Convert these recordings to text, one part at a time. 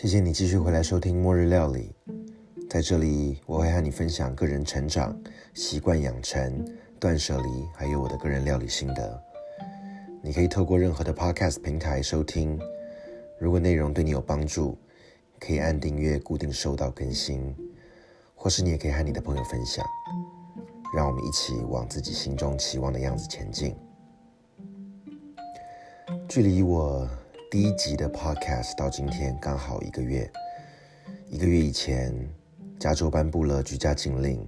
谢谢你继续回来收听《末日料理》。在这里，我会和你分享个人成长、习惯养成、断舍离，还有我的个人料理心得。你可以透过任何的 Podcast 平台收听。如果内容对你有帮助，可以按订阅固定收到更新，或是你也可以和你的朋友分享。让我们一起往自己心中期望的样子前进。距离我。第一集的 Podcast 到今天刚好一个月。一个月以前，加州颁布了居家禁令，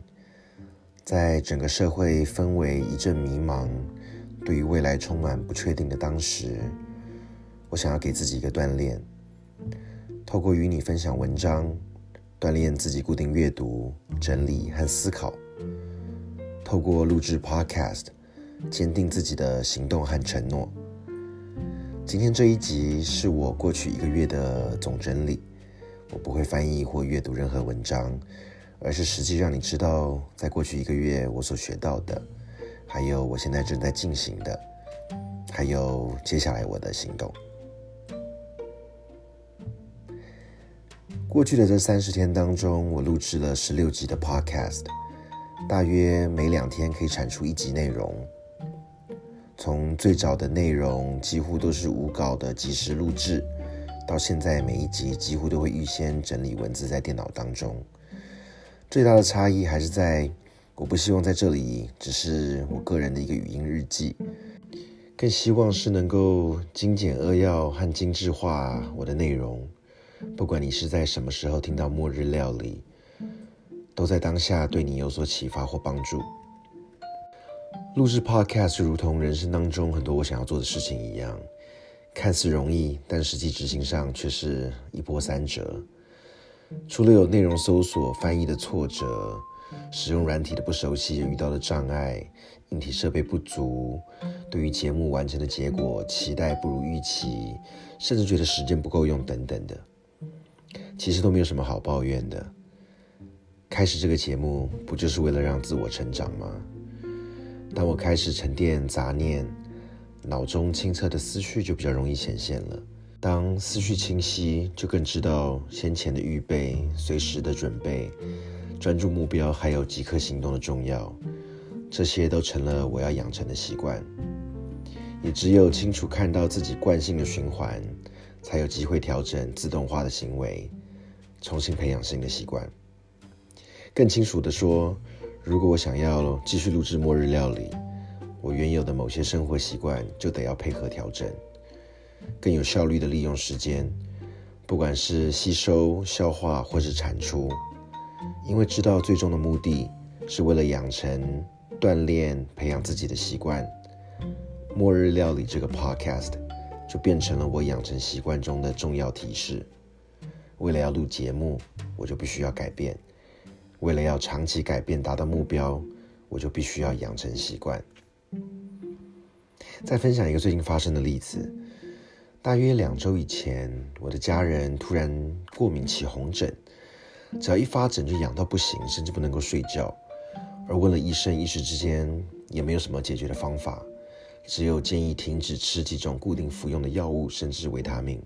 在整个社会氛围一阵迷茫、对于未来充满不确定的当时，我想要给自己一个锻炼，透过与你分享文章，锻炼自己固定阅读、整理和思考；透过录制 Podcast，坚定自己的行动和承诺。今天这一集是我过去一个月的总整理，我不会翻译或阅读任何文章，而是实际让你知道，在过去一个月我所学到的，还有我现在正在进行的，还有接下来我的行动。过去的这三十天当中，我录制了十六集的 Podcast，大约每两天可以产出一集内容。从最早的内容几乎都是无稿的即时录制，到现在每一集几乎都会预先整理文字在电脑当中。最大的差异还是在，我不希望在这里只是我个人的一个语音日记，更希望是能够精简扼要和精致化我的内容。不管你是在什么时候听到末日料理，都在当下对你有所启发或帮助。录制 Podcast 如同人生当中很多我想要做的事情一样，看似容易，但实际执行上却是一波三折。除了有内容搜索、翻译的挫折，使用软体的不熟悉遇到的障碍，硬体设备不足，对于节目完成的结果期待不如预期，甚至觉得时间不够用等等的，其实都没有什么好抱怨的。开始这个节目不就是为了让自我成长吗？当我开始沉淀杂念，脑中清澈的思绪就比较容易显现了。当思绪清晰，就更知道先前的预备、随时的准备、专注目标，还有即刻行动的重要。这些都成了我要养成的习惯。也只有清楚看到自己惯性的循环，才有机会调整自动化的行为，重新培养新的习惯。更清楚的说。如果我想要继续录制末日料理，我原有的某些生活习惯就得要配合调整，更有效率的利用时间，不管是吸收、消化或是产出，因为知道最终的目的是为了养成、锻炼、培养自己的习惯。末日料理这个 podcast 就变成了我养成习惯中的重要提示。为了要录节目，我就必须要改变。为了要长期改变、达到目标，我就必须要养成习惯。再分享一个最近发生的例子：大约两周以前，我的家人突然过敏起红疹，只要一发疹就痒到不行，甚至不能够睡觉。而问了医生，一时之间也没有什么解决的方法，只有建议停止吃几种固定服用的药物，甚至维他命。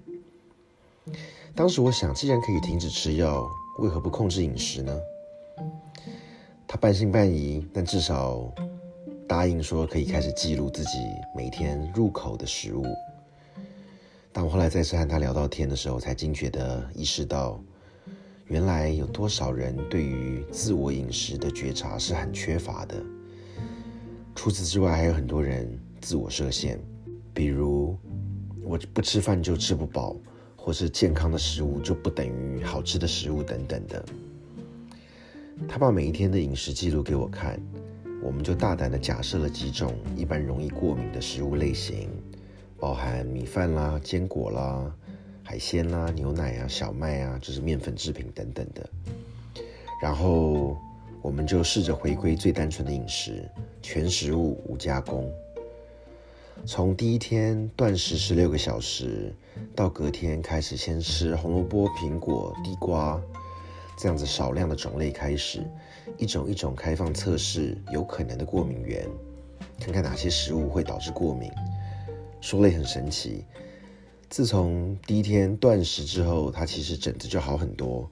当时我想，既然可以停止吃药，为何不控制饮食呢？他半信半疑，但至少答应说可以开始记录自己每天入口的食物。当我后来再次和他聊到天的时候，才惊觉地意识到，原来有多少人对于自我饮食的觉察是很缺乏的。除此之外，还有很多人自我设限，比如我不吃饭就吃不饱，或是健康的食物就不等于好吃的食物等等的。他把每一天的饮食记录给我看，我们就大胆的假设了几种一般容易过敏的食物类型，包含米饭啦、坚果啦、海鲜啦、牛奶啊、小麦啊，就是面粉制品等等的。然后我们就试着回归最单纯的饮食，全食物无加工。从第一天断食十六个小时，到隔天开始先吃红萝卜、苹果、地瓜。这样子少量的种类开始，一种一种开放测试有可能的过敏源，看看哪些食物会导致过敏。说类很神奇，自从第一天断食之后，他其实疹子就好很多。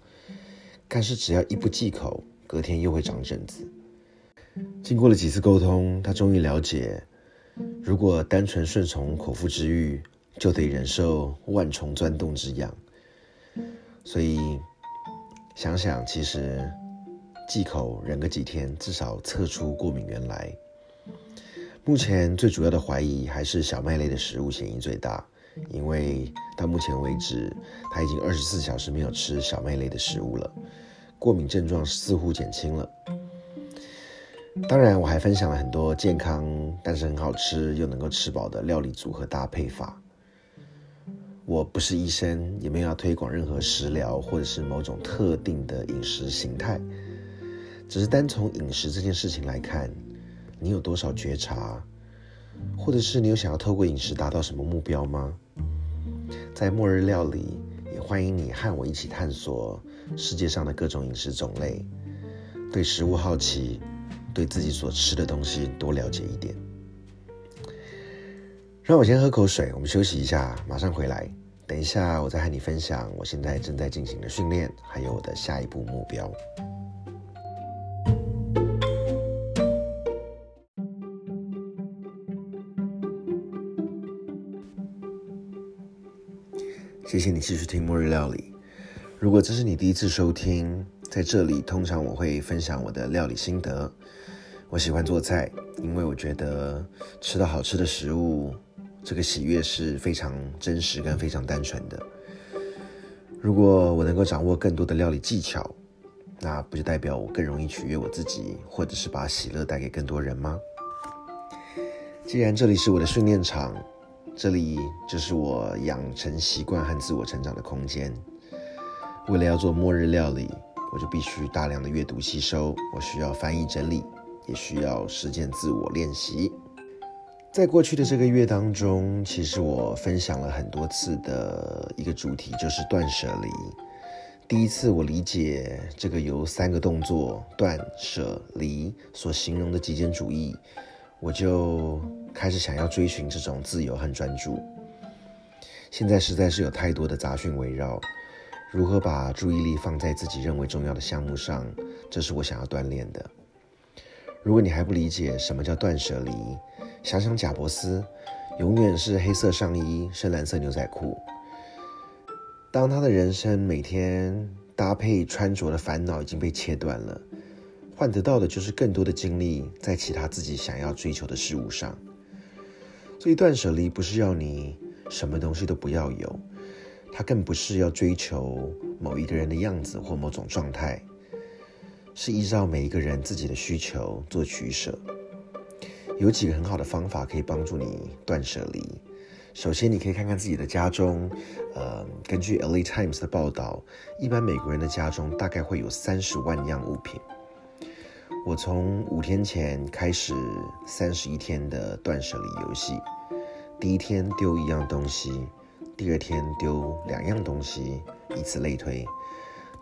但是只要一不忌口，隔天又会长疹子。经过了几次沟通，他终于了解，如果单纯顺从口腹之欲，就得忍受万虫钻洞之痒。所以想想，其实忌口忍个几天，至少测出过敏源来。目前最主要的怀疑还是小麦类的食物嫌疑最大，因为到目前为止，他已经二十四小时没有吃小麦类的食物了。过敏症状似乎减轻了。当然，我还分享了很多健康但是很好吃又能够吃饱的料理组合搭配法。我不是医生，也没有要推广任何食疗或者是某种特定的饮食形态。只是单从饮食这件事情来看，你有多少觉察，或者是你有想要透过饮食达到什么目标吗？在末日料理，也欢迎你和我一起探索。世界上的各种饮食种类，对食物好奇，对自己所吃的东西多了解一点。让我先喝口水，我们休息一下，马上回来。等一下，我再和你分享我现在正在进行的训练，还有我的下一步目标。谢谢你继续听末日料理。如果这是你第一次收听，在这里通常我会分享我的料理心得。我喜欢做菜，因为我觉得吃到好吃的食物，这个喜悦是非常真实跟非常单纯的。如果我能够掌握更多的料理技巧，那不就代表我更容易取悦我自己，或者是把喜乐带给更多人吗？既然这里是我的训练场，这里就是我养成习惯和自我成长的空间。为了要做末日料理，我就必须大量的阅读吸收，我需要翻译整理，也需要实践自我练习。在过去的这个月当中，其实我分享了很多次的一个主题，就是断舍离。第一次我理解这个由三个动作断舍离所形容的极简主义，我就开始想要追寻这种自由和专注。现在实在是有太多的杂讯围绕。如何把注意力放在自己认为重要的项目上，这是我想要锻炼的。如果你还不理解什么叫断舍离，想想贾伯斯，永远是黑色上衣、深蓝色牛仔裤。当他的人生每天搭配穿着的烦恼已经被切断了，换得到的就是更多的精力在其他自己想要追求的事物上。所以断舍离不是要你什么东西都不要有。它更不是要追求某一个人的样子或某种状态，是依照每一个人自己的需求做取舍。有几个很好的方法可以帮助你断舍离。首先，你可以看看自己的家中，呃，根据 LA Times 的报道，一般美国人的家中大概会有三十万样物品。我从五天前开始三十一天的断舍离游戏，第一天丢一样东西。第二天丢两样东西，以此类推，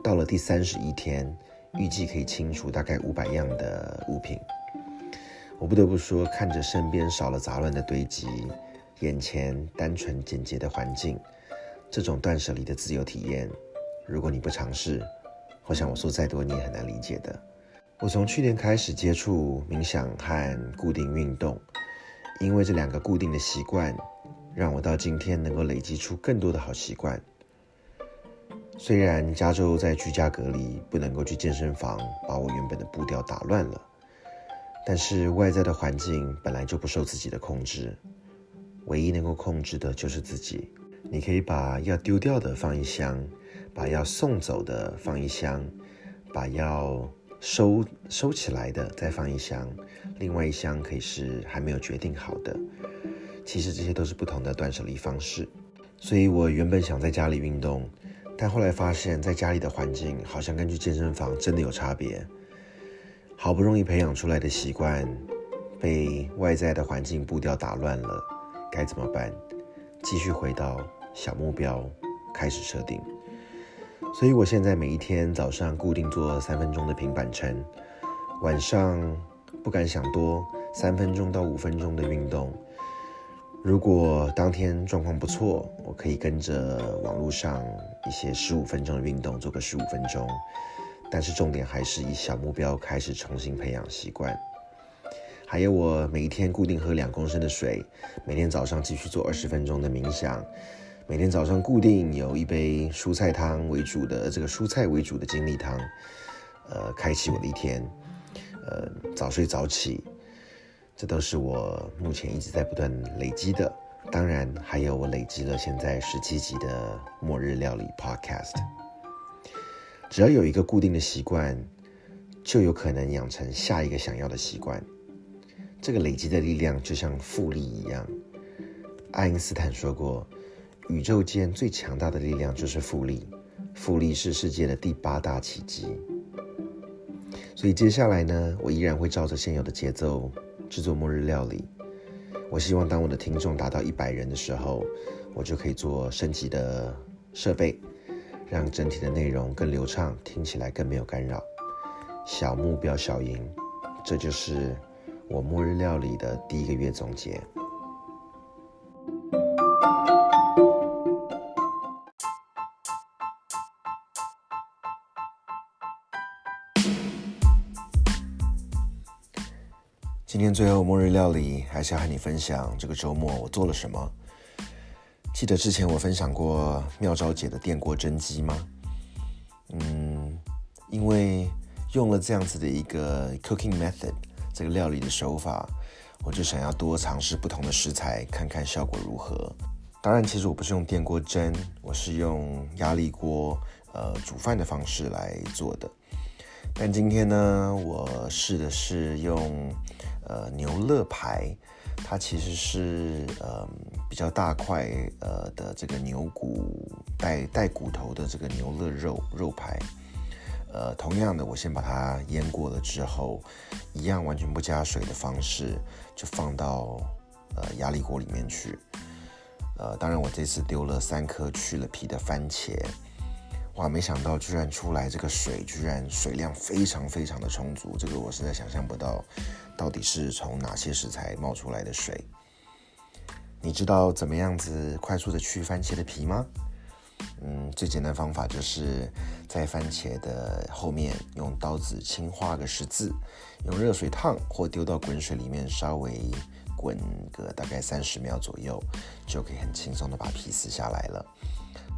到了第三十一天，预计可以清除大概五百样的物品。我不得不说，看着身边少了杂乱的堆积，眼前单纯简洁的环境，这种断舍离的自由体验，如果你不尝试，我想我说再多你也很难理解的。我从去年开始接触冥想和固定运动，因为这两个固定的习惯。让我到今天能够累积出更多的好习惯。虽然加州在居家隔离，不能够去健身房，把我原本的步调打乱了，但是外在的环境本来就不受自己的控制，唯一能够控制的就是自己。你可以把要丢掉的放一箱，把要送走的放一箱，把要收收起来的再放一箱，另外一箱可以是还没有决定好的。其实这些都是不同的断舍离方式，所以我原本想在家里运动，但后来发现，在家里的环境好像跟去健身房真的有差别。好不容易培养出来的习惯，被外在的环境步调打乱了，该怎么办？继续回到小目标，开始设定。所以我现在每一天早上固定做三分钟的平板撑，晚上不敢想多，三分钟到五分钟的运动。如果当天状况不错，我可以跟着网络上一些十五分钟的运动做个十五分钟。但是重点还是以小目标开始重新培养习惯。还有我每一天固定喝两公升的水，每天早上继续做二十分钟的冥想，每天早上固定有一杯蔬菜汤为主的这个蔬菜为主的精力汤，呃，开启我的一天。呃，早睡早起，这都是我目前一直在不断累积的。当然，还有我累积了现在十七集的末日料理 Podcast。只要有一个固定的习惯，就有可能养成下一个想要的习惯。这个累积的力量就像复利一样。爱因斯坦说过，宇宙间最强大的力量就是复利，复利是世界的第八大奇迹。所以接下来呢，我依然会照着现有的节奏制作末日料理。我希望当我的听众达到一百人的时候，我就可以做升级的设备，让整体的内容更流畅，听起来更没有干扰。小目标小赢，这就是。我末日料理的第一个月总结。今天最后末日料理，还是要和你分享这个周末我做了什么。记得之前我分享过妙招姐的电锅蒸鸡吗？嗯，因为用了这样子的一个 cooking method。这个料理的手法，我就想要多尝试不同的食材，看看效果如何。当然，其实我不是用电锅蒸，我是用压力锅，呃，煮饭的方式来做的。但今天呢，我试的是用呃牛肋排，它其实是呃比较大块呃的这个牛骨带带骨头的这个牛肋肉肉排。呃，同样的，我先把它腌过了之后，一样完全不加水的方式，就放到呃压力锅里面去。呃，当然我这次丢了三颗去了皮的番茄，哇，没想到居然出来这个水，居然水量非常非常的充足，这个我实在想象不到，到底是从哪些食材冒出来的水？你知道怎么样子快速的去番茄的皮吗？嗯，最简单方法就是在番茄的后面用刀子轻划个十字，用热水烫或丢到滚水里面稍微滚个大概三十秒左右，就可以很轻松的把皮撕下来了。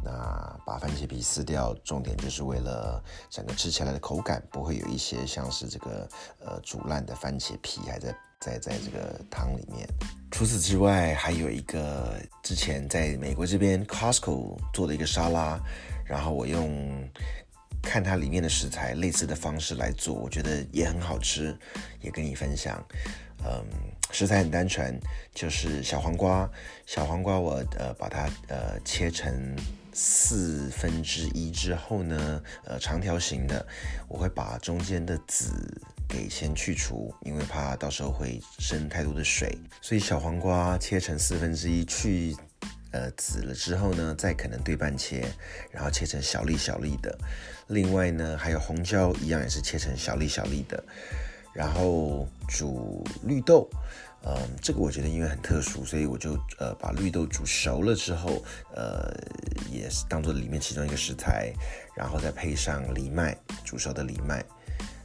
那把番茄皮撕掉，重点就是为了整个吃起来的口感不会有一些像是这个呃煮烂的番茄皮还在在在这个汤里面。除此之外，还有一个之前在美国这边 Costco 做的一个沙拉，然后我用看它里面的食材类似的方式来做，我觉得也很好吃，也跟你分享。嗯，食材很单纯，就是小黄瓜。小黄瓜我呃把它呃切成四分之一之后呢，呃长条形的，我会把中间的籽给先去除，因为怕到时候会生太多的水。所以小黄瓜切成四分之一，去呃籽了之后呢，再可能对半切，然后切成小粒小粒的。另外呢，还有红椒一样也是切成小粒小粒的。然后煮绿豆，嗯，这个我觉得因为很特殊，所以我就呃把绿豆煮熟了之后，呃也是当做里面其中一个食材，然后再配上藜麦，煮熟的藜麦，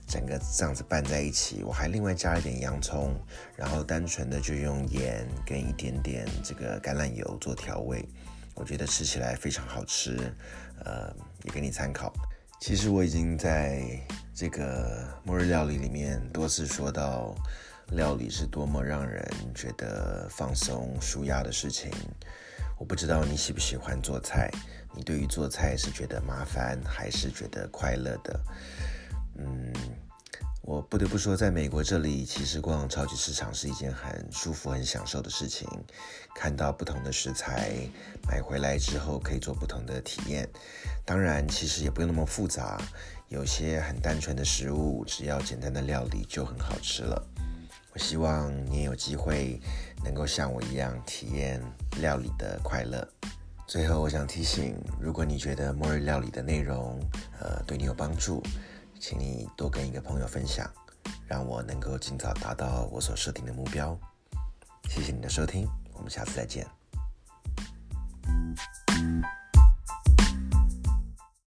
整个这样子拌在一起。我还另外加一点洋葱，然后单纯的就用盐跟一点点这个橄榄油做调味，我觉得吃起来非常好吃，呃，也给你参考。其实我已经在这个末日料理里面多次说到，料理是多么让人觉得放松、舒压的事情。我不知道你喜不喜欢做菜，你对于做菜是觉得麻烦还是觉得快乐的？嗯。我不得不说，在美国这里，其实逛超级市场是一件很舒服、很享受的事情。看到不同的食材，买回来之后可以做不同的体验。当然，其实也不用那么复杂，有些很单纯的食物，只要简单的料理就很好吃了。我希望你也有机会能够像我一样体验料理的快乐。最后，我想提醒，如果你觉得末日料理的内容，呃，对你有帮助。请你多跟一个朋友分享，让我能够尽早达到我所设定的目标。谢谢你的收听。我们下次再见。